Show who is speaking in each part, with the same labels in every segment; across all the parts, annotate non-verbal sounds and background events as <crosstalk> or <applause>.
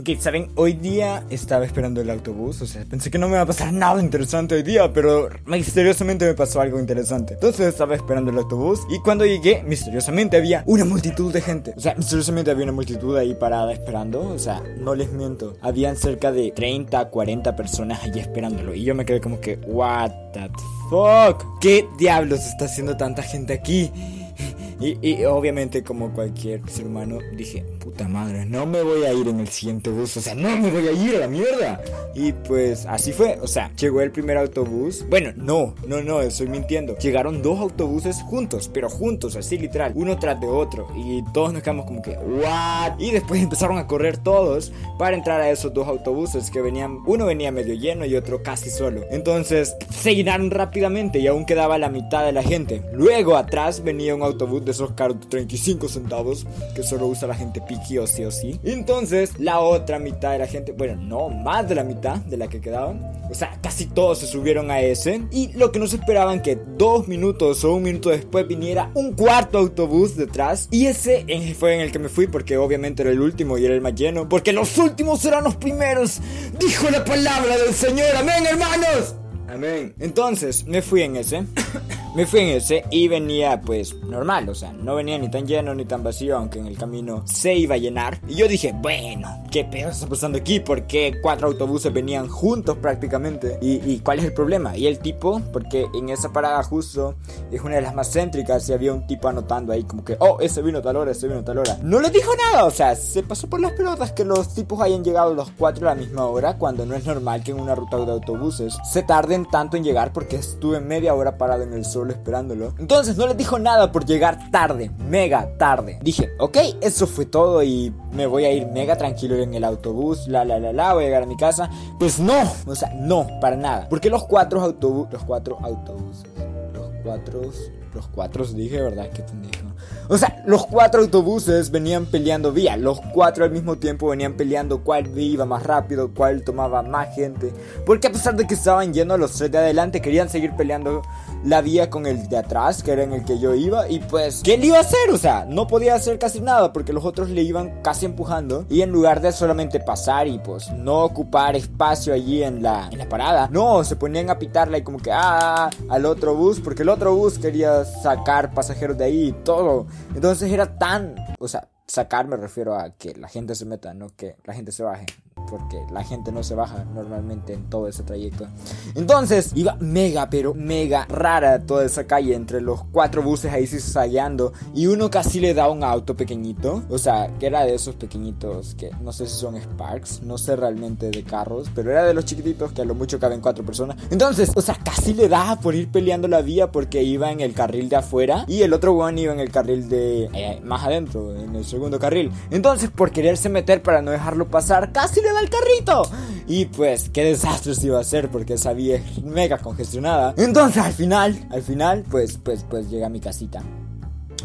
Speaker 1: Ok, saben, hoy día estaba esperando el autobús, o sea, pensé que no me iba a pasar <laughs> nada interesante hoy día, pero misteriosamente me pasó algo interesante. Entonces estaba esperando el autobús y cuando llegué, misteriosamente había una multitud de gente. O sea, misteriosamente había una multitud ahí parada esperando, o sea, no les miento. Habían cerca de 30, 40 personas allí esperándolo y yo me quedé como que, what the fuck? ¿Qué diablos está haciendo tanta gente aquí? <laughs> Y, obviamente como cualquier ser humano dije, puta madre, no me voy a ir en el siguiente bus, o sea, no me voy a ir a la mierda. Y pues así fue, o sea, llegó el primer autobús. Bueno, no, no, no, estoy mintiendo. Llegaron dos autobuses juntos, pero juntos, así literal, uno tras de otro. Y todos nos quedamos como que, ¿what? Y después <laughs> empezaron a correr todos para entrar a esos dos autobuses que venían, uno venía medio lleno y otro casi solo. Entonces se llenaron rápidamente y aún quedaba la mitad de la gente. Luego atrás venía un autobús de esos caros de 35 centavos que solo usa la gente piqui o sí o sí. Entonces, la otra mitad de la gente, bueno, no, más de la mitad de la que quedaban, o sea, casi todos se subieron a ese. Y lo que no se esperaban que dos minutos o un minuto después viniera un cuarto autobús detrás. Y ese fue en el que me fui porque obviamente era el último y era el más lleno. Porque los últimos serán los primeros. Dijo la palabra del Señor. Amén, hermanos. Amén. Entonces, me fui en ese. <coughs> Me fui en ese y venía pues normal, o sea, no venía ni tan lleno ni tan vacío, aunque en el camino se iba a llenar. Y yo dije, bueno, ¿qué pedo está pasando aquí? Porque cuatro autobuses venían juntos prácticamente? ¿Y, cuál es el problema? Y el tipo, porque en esa parada justo es una de las más céntricas y había un tipo anotando ahí como que, oh, ese vino tal hora, ese vino tal hora. No le dijo nada, o sea, se pasó por las pelotas que los tipos hayan llegado los cuatro a la misma hora cuando no es normal que en una ruta de autobuses se tarden tanto en llegar porque estuve media hora parado en el sol esperándolo. Entonces no le dijo nada por llegar tarde, mega tarde. Dije, ok, eso fue todo y me voy a ir mega tranquilo en el autobús, la la la la, voy a llegar a mi casa. Pues no, o sea, no, para nada. Porque los cuatro autobuses, los cuatro autobuses, los cuatro, los cuatro dije, ¿verdad? ¿Qué pendejo? O sea, los cuatro autobuses venían peleando vía. Los cuatro al mismo tiempo venían peleando cuál iba más rápido, cuál tomaba más gente. Porque a pesar de que estaban llenos los tres de adelante, querían seguir peleando la vía con el de atrás, que era en el que yo iba. Y pues, ¿qué le iba a hacer? O sea, no podía hacer casi nada porque los otros le iban casi empujando. Y en lugar de solamente pasar y pues no ocupar espacio allí en la, en la parada, no, se ponían a pitarla y como que, ah, al otro bus, porque el otro bus quería sacar pasajeros de ahí y todo. Entonces era tan, o sea, sacar me refiero a que la gente se meta, no que la gente se baje porque la gente no se baja normalmente en todo ese trayecto. Entonces iba mega, pero mega rara toda esa calle entre los cuatro buses ahí zigzagueando y uno casi le da un auto pequeñito, o sea, que era de esos pequeñitos que no sé si son Sparks, no sé realmente de carros, pero era de los chiquititos que a lo mucho caben cuatro personas. Entonces, o sea, casi le da por ir peleando la vía porque iba en el carril de afuera y el otro one iba en el carril de eh, más adentro, en el segundo carril. Entonces, por quererse meter para no dejarlo pasar, casi le da el carrito. Y pues, qué desastre se iba a hacer porque esa vía es mega congestionada. Entonces, al final, al final, pues, pues, pues llega a mi casita.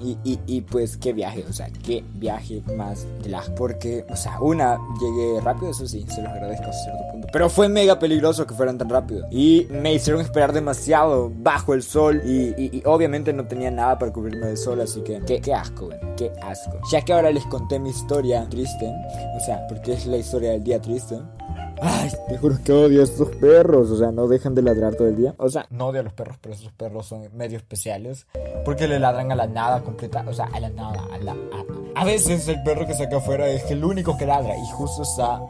Speaker 1: Y, y, pues qué viaje, o sea, qué viaje más de la... Porque, o sea, una, llegué rápido, eso sí, se los agradezco a cierto punto. Pero fue mega peligroso que fueran tan rápido. Y me hicieron esperar demasiado bajo el sol. Y, y obviamente no tenía nada para cubrirme del sol, así que qué, qué asco, güey, qué asco. Ya que ahora les conté mi historia triste, o sea, porque es la historia del día triste. Ay, te juro que odio a estos perros. O sea, no dejan de ladrar todo el día. O sea, no odio a los perros, pero esos perros son medio especiales. Porque le ladran a la nada completa. O sea, a la nada. A, la, a, veces el perro que saca afuera es el único que ladra. Y justo está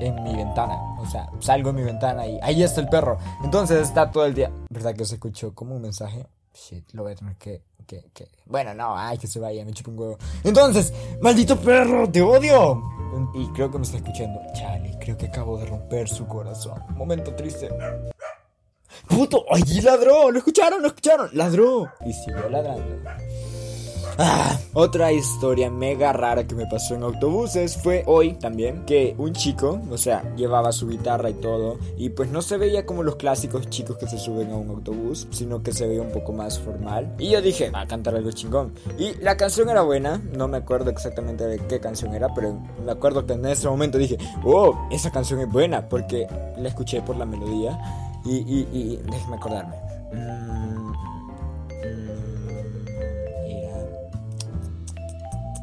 Speaker 1: en mi ventana. O sea, salgo en mi ventana y ahí está el perro. Entonces está todo el día. ¿Verdad que se escuchó como un mensaje? Shit, lo voy a tener que, que, que... Bueno, no, ay, que se vaya, me chupo un huevo. Entonces, maldito perro, te odio. Y creo que me está escuchando. Chale, creo que acabo de romper su corazón. Momento triste. ¡Puto! ¡Ay, ladró! ¿Lo escucharon? ¿Lo escucharon? ¡Ladró! Y siguió ladrando. Ah, otra historia mega rara que me pasó en autobuses fue hoy también que un chico, o sea, llevaba su guitarra y todo y pues no se veía como los clásicos chicos que se suben a un autobús, sino que se veía un poco más formal. Y yo dije, va a cantar algo chingón. Y la canción era buena, no me acuerdo exactamente de qué canción era, pero me acuerdo que en ese momento dije, oh, esa canción es buena porque la escuché por la melodía y, y, déjeme acordarme. Mmm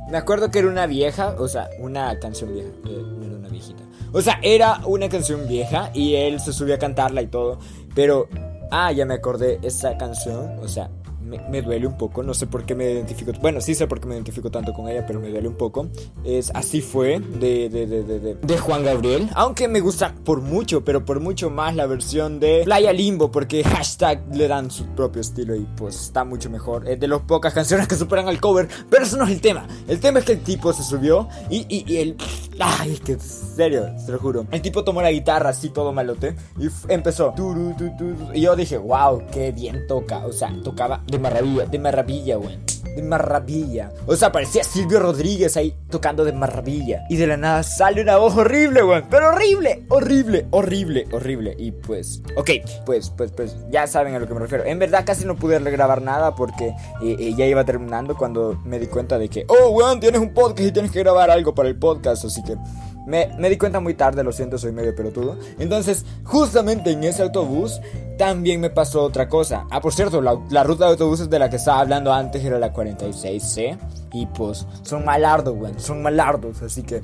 Speaker 1: Me acuerdo que era una vieja, o sea, una canción vieja, eh, no era una viejita. O sea, era una canción vieja y él se subió a cantarla y todo. Pero, ah, ya me acordé, esa canción, o sea, me, duele un poco, no sé por qué me identifico, bueno, sí sé por qué me identifico tanto con ella, pero me duele un poco. Es Así fue de, de, de, de, de Juan Gabriel, aunque me gusta por mucho, pero por mucho más la versión de Playa Limbo, porque <laughs> hashtag le dan su propio estilo y pues está mucho mejor. Es de las pocas canciones que superan al cover, pero eso no es el tema. El tema es que el tipo se subió y, y, y el... Ay, es que serio, te lo juro. El tipo tomó la guitarra así todo malote y empezó. Y yo dije, wow, qué bien toca. O sea, tocaba de maravilla, de maravilla, güey. De maravilla. O sea, parecía Silvio Rodríguez ahí tocando de maravilla. Y de la nada sale una voz horrible, güey. Pero horrible, horrible, horrible, horrible. Y pues, ok, pues, pues, pues, ya saben a lo que me refiero. En verdad casi no pude grabar nada porque eh, eh, ya iba terminando cuando me di cuenta de que, oh, weón, tienes un podcast y tienes que grabar algo para el podcast. Así que me, di cuenta muy tarde, lo siento, soy medio pelotudo. Entonces, justamente en ese autobús también me pasó otra cosa. Ah, por cierto, la, ruta de autobuses de la que estaba hablando antes era la 46C. Y pues, son malardos, güey, son malardos. Así que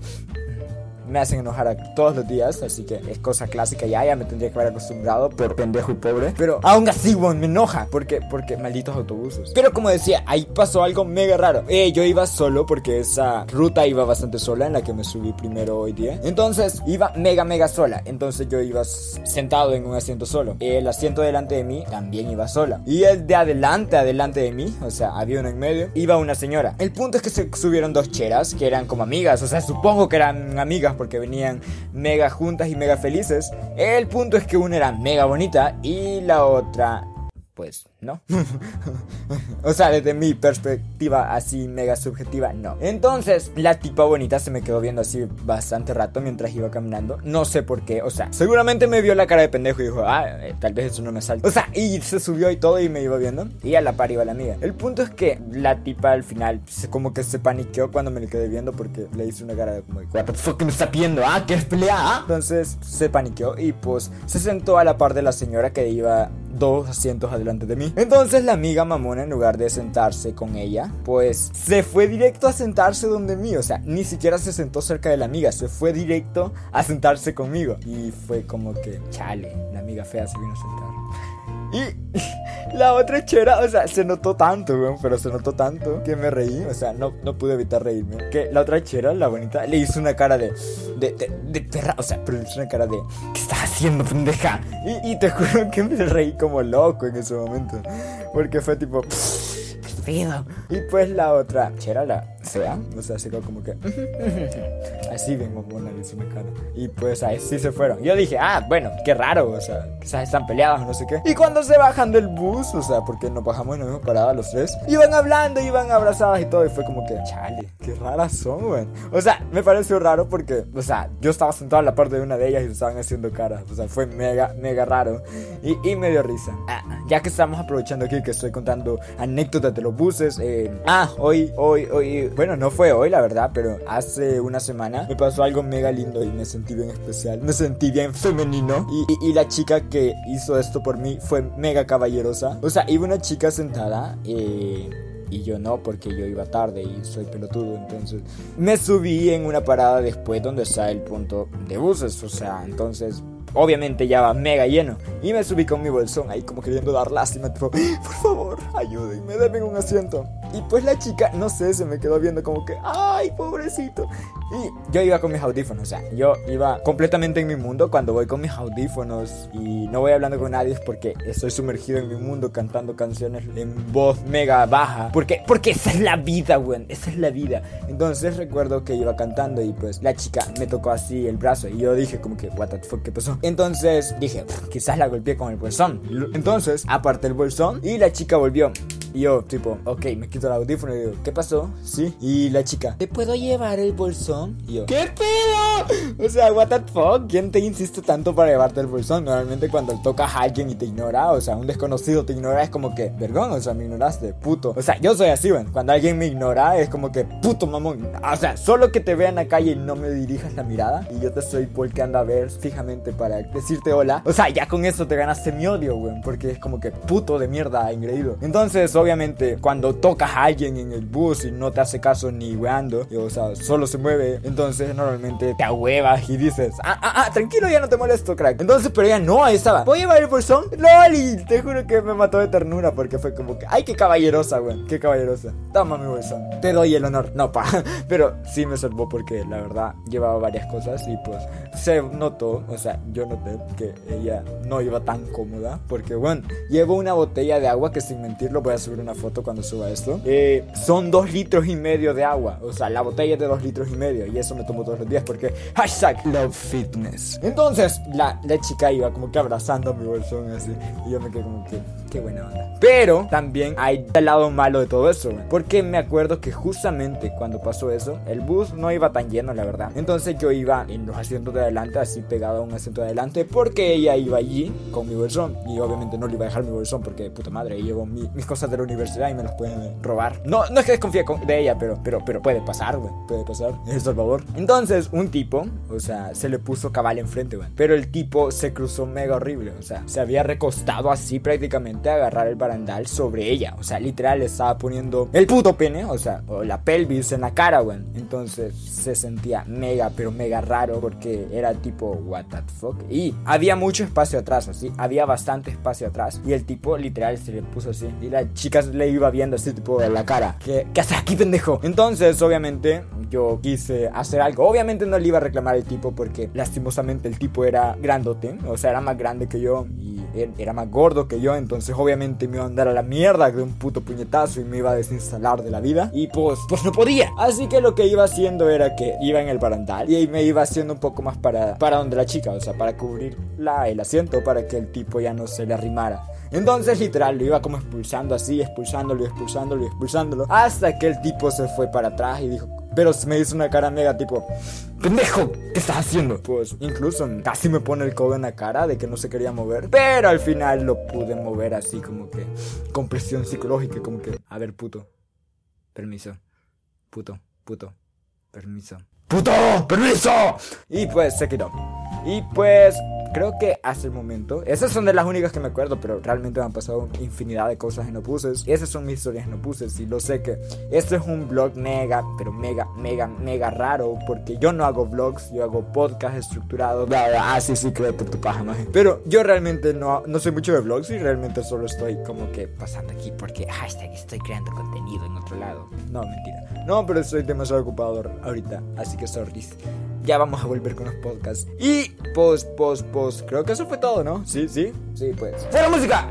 Speaker 1: me hacen enojar todos los días, así que es cosa clásica ya, ya me tendría que haber acostumbrado por pendejo y pobre. Pero aún así, weón, me enoja, porque, porque malditos autobuses. Pero como decía, ahí pasó algo mega raro. Eh, yo iba solo porque esa ruta iba bastante sola en la que me subí primero hoy día. Entonces iba mega, mega sola. Entonces yo iba sentado en un asiento solo. El asiento delante de mí también iba sola. Y el de adelante, adelante de mí, o sea, había uno en medio, iba una señora. El punto es que se subieron dos cheras que eran como amigas, o sea, supongo que eran amigas porque venían mega juntas y mega felices. El punto es que una era mega bonita y la otra, pues ¿no? <laughs> o sea, desde mi perspectiva así mega subjetiva, no. Entonces, la tipa bonita se me quedó viendo así bastante rato mientras iba caminando. No sé por qué, o sea, seguramente me vio la cara de pendejo y dijo, ah, eh, tal vez eso no me salta. O sea, y se subió y todo y me iba viendo. Y a la par iba la amiga. El punto es que la tipa al final se, como que se paniqueó cuando me le quedé viendo porque le hice una cara de como, what the fuck me está viendo, ah, ¿qué es pelea? Ah". Entonces se paniqueó y pues se sentó a la par de la señora que iba dos asientos adelante de mí. Entonces la amiga mamona en lugar de sentarse con ella, pues se fue directo a sentarse donde mí, o sea, ni siquiera se sentó cerca de la amiga, se fue directo a sentarse conmigo. Y fue como que, chale, la amiga fea se vino a sentar. Y <laughs> la otra chera, o sea, se notó tanto, weón, pero se notó tanto que me reí, o sea, no, no pude evitar reírme. Que la otra chera, la bonita, le hizo una cara de, de, de, perra, o sea, pero le hizo una cara de, ¿qué estás haciendo, pendeja? Y, te <laughs> juro que me reí como loco en ese momento, porque fue tipo, y pues la otra, chera la fea, o sea, se quedó como que. <laughs> así vengo mona le una cara. Y pues ahí sí se fueron. Yo dije, ah, bueno, qué raro, o sea, quizás están peleados no sé qué. Y cuando se bajan del bus, o sea, porque nos bajamos en la misma parada los tres, iban hablando, iban abrazadas y todo. Y fue como que, chale, qué raras son, güey. O sea, me pareció raro porque, o sea, yo estaba sentado en la parte de una de ellas y se estaban haciendo caras. O sea, fue mega, mega raro. Y, y me dio risa. Ah, ya que estamos aprovechando aquí que estoy contando anécdotas de los buses. Eh, ah, hoy, hoy, hoy. Bueno, no fue hoy, la verdad, pero hace una semana me pasó algo mega lindo y me sentí bien especial. Me sentí bien femenino. Y, la chica que hizo esto por mí fue mega caballerosa. O sea, iba una chica sentada. Eh, y yo no porque yo iba tarde y soy pelotudo entonces me subí en una parada después donde está el punto de buses o sea entonces obviamente ya va mega lleno. Y me subí con mi bolsón ahí como queriendo dar lástima, tipo, por favor, ayúdenme, denme un asiento. Y pues la chica, no sé, se me quedó viendo como que, ay, pobrecito. Y yo iba con mis audífonos, o sea, yo iba completamente en mi mundo cuando voy con mis audífonos y no voy hablando con nadie porque estoy sumergido en mi mundo cantando canciones en voz mega baja. Porque, porque esa es la vida, güey, esa es la vida. Entonces recuerdo que iba cantando y pues la chica me tocó así el brazo y yo dije como que, what the fuck, ¿qué pasó? Entonces dije, quizás la golpeé con el bolsón. Entonces, aparte el bolsón y la chica volvió. Y yo, tipo, ok, me quito el audífono y digo, ¿qué pasó? Sí. Y la chica, ¿te puedo llevar el bolsón? Y yo, ¿qué pedo? O sea, what the fuck? ¿Quién te insiste tanto para llevarte el bolsón? Normalmente cuando tocas a alguien y te ignora, o sea, un desconocido te ignora, es como que, vergón, o sea, me ignoraste, puto. O sea, yo soy así, ven. Cuando alguien me ignora, es como que, puto mamón. O sea, solo que te vea en la calle y no me dirijas la mirada y yo te estoy volteando a ver fijamente para decirte hola. O sea, ya con eso te ganaste mi odio, güey, porque es como que puto de mierda, engreído. Entonces, obviamente, cuando tocas a alguien en el bus y no te hace caso ni weando, o sea, solo se mueve, entonces normalmente te ahueva vas y dices, ah, ah, ah, tranquilo, ya no te molesto, crack. Entonces, pero ella no, ahí estaba. ¿Puedo llevar el bolsón? LOL, te juro que me mató de ternura porque fue como que, ay, qué caballerosa, güey, qué caballerosa. Toma mi bolsón, te doy el honor. No, pa, <laughs> pero sí me salvó porque la verdad llevaba varias cosas y pues se notó, o sea, yo noté que ella no iba tan cómoda porque, bueno, llevo una botella de agua que sin mentirlo voy a subir una foto cuando suba esto. Eh, son dos litros y medio de agua, o sea, la botella es de dos litros y medio y eso me tomo todos los días porque hashtag love fitness. Entonces, la, la chica iba como que abrazando mi bolsón así y yo me quedé como que, qué buena onda. Pero también hay el lado malo de todo eso, porque me acuerdo que justamente cuando pasó eso, el bus no iba tan lleno, la verdad. Entonces yo iba en los asientos de adelante, así pegado a un asiento de adelante, porque ella iba allí con mi bolsón y obviamente no le iba a dejar mi bolsón porque puta madre, llevo mis cosas de la universidad y me las pueden robar. No, no es que desconfíe de ella, pero, pero, pero puede pasar, güey, puede pasar. <laughs> Es El Salvador. Entonces, un tipo, o sea, se le puso cabal enfrente, güey. Pero el tipo se cruzó mega horrible, o sea, se había recostado así prácticamente a agarrar el barandal sobre ella. O sea, literal le estaba poniendo el puto pene, o sea, o la pelvis en la cara, güey. Entonces se sentía mega, pero mega raro porque era tipo, what the fuck. Y había mucho espacio atrás, así, había bastante espacio atrás. Y el tipo literal se le puso así. Y la chica le iba viendo así, tipo, en la cara. ¿Qué, qué haces aquí, pendejo? Entonces, obviamente, yo quise hacer algo. Obviamente no le iba a reclamar al tipo porque lastimosamente el tipo era grandote, o sea, era más grande que yo y era más gordo que yo, entonces obviamente me iba a andar a la mierda de un puto puñetazo y me iba a desinstalar de la vida y pues pues no podía. Así que lo que iba haciendo era que iba en el barandal y me iba haciendo un poco más para para donde la chica, o sea, para cubrir la, el asiento para que el tipo ya no se le arrimara. Entonces, literal, lo iba como expulsando así, expulsándolo, expulsándolo, expulsándolo. Hasta que el tipo se fue para atrás y dijo, pero me hizo una cara mega tipo, pendejo, ¿qué estás haciendo? Pues incluso casi me pone el codo en la cara de que no se quería mover. Pero al final lo pude mover así como que con presión psicológica, como que, a ver, puto, permiso, puto, puto, permiso. ¡Puto! ¡Permiso! Y pues se quitó. Y pues creo que hasta el momento, esas son de las únicas que me acuerdo, pero realmente me han pasado infinidad de cosas en Opuses. Esas son mis historias en Opuses y lo sé que esto es un blog mega, pero mega, mega, mega raro porque yo no hago vlogs, yo hago podcast estructurados. Ah, sí, sí, creo por tu paja, Pero yo realmente no, no soy mucho de vlogs y realmente solo estoy como que pasando aquí porque hashtag estoy creando contenido en otro lado. No, mentira. No, pero estoy demasiado ocupado ahorita, así que sorry ya vamos a volver con los podcasts. Y post, post, post. Creo que eso fue todo, ¿no? Sí, sí, sí, pues. ¡Fuera música!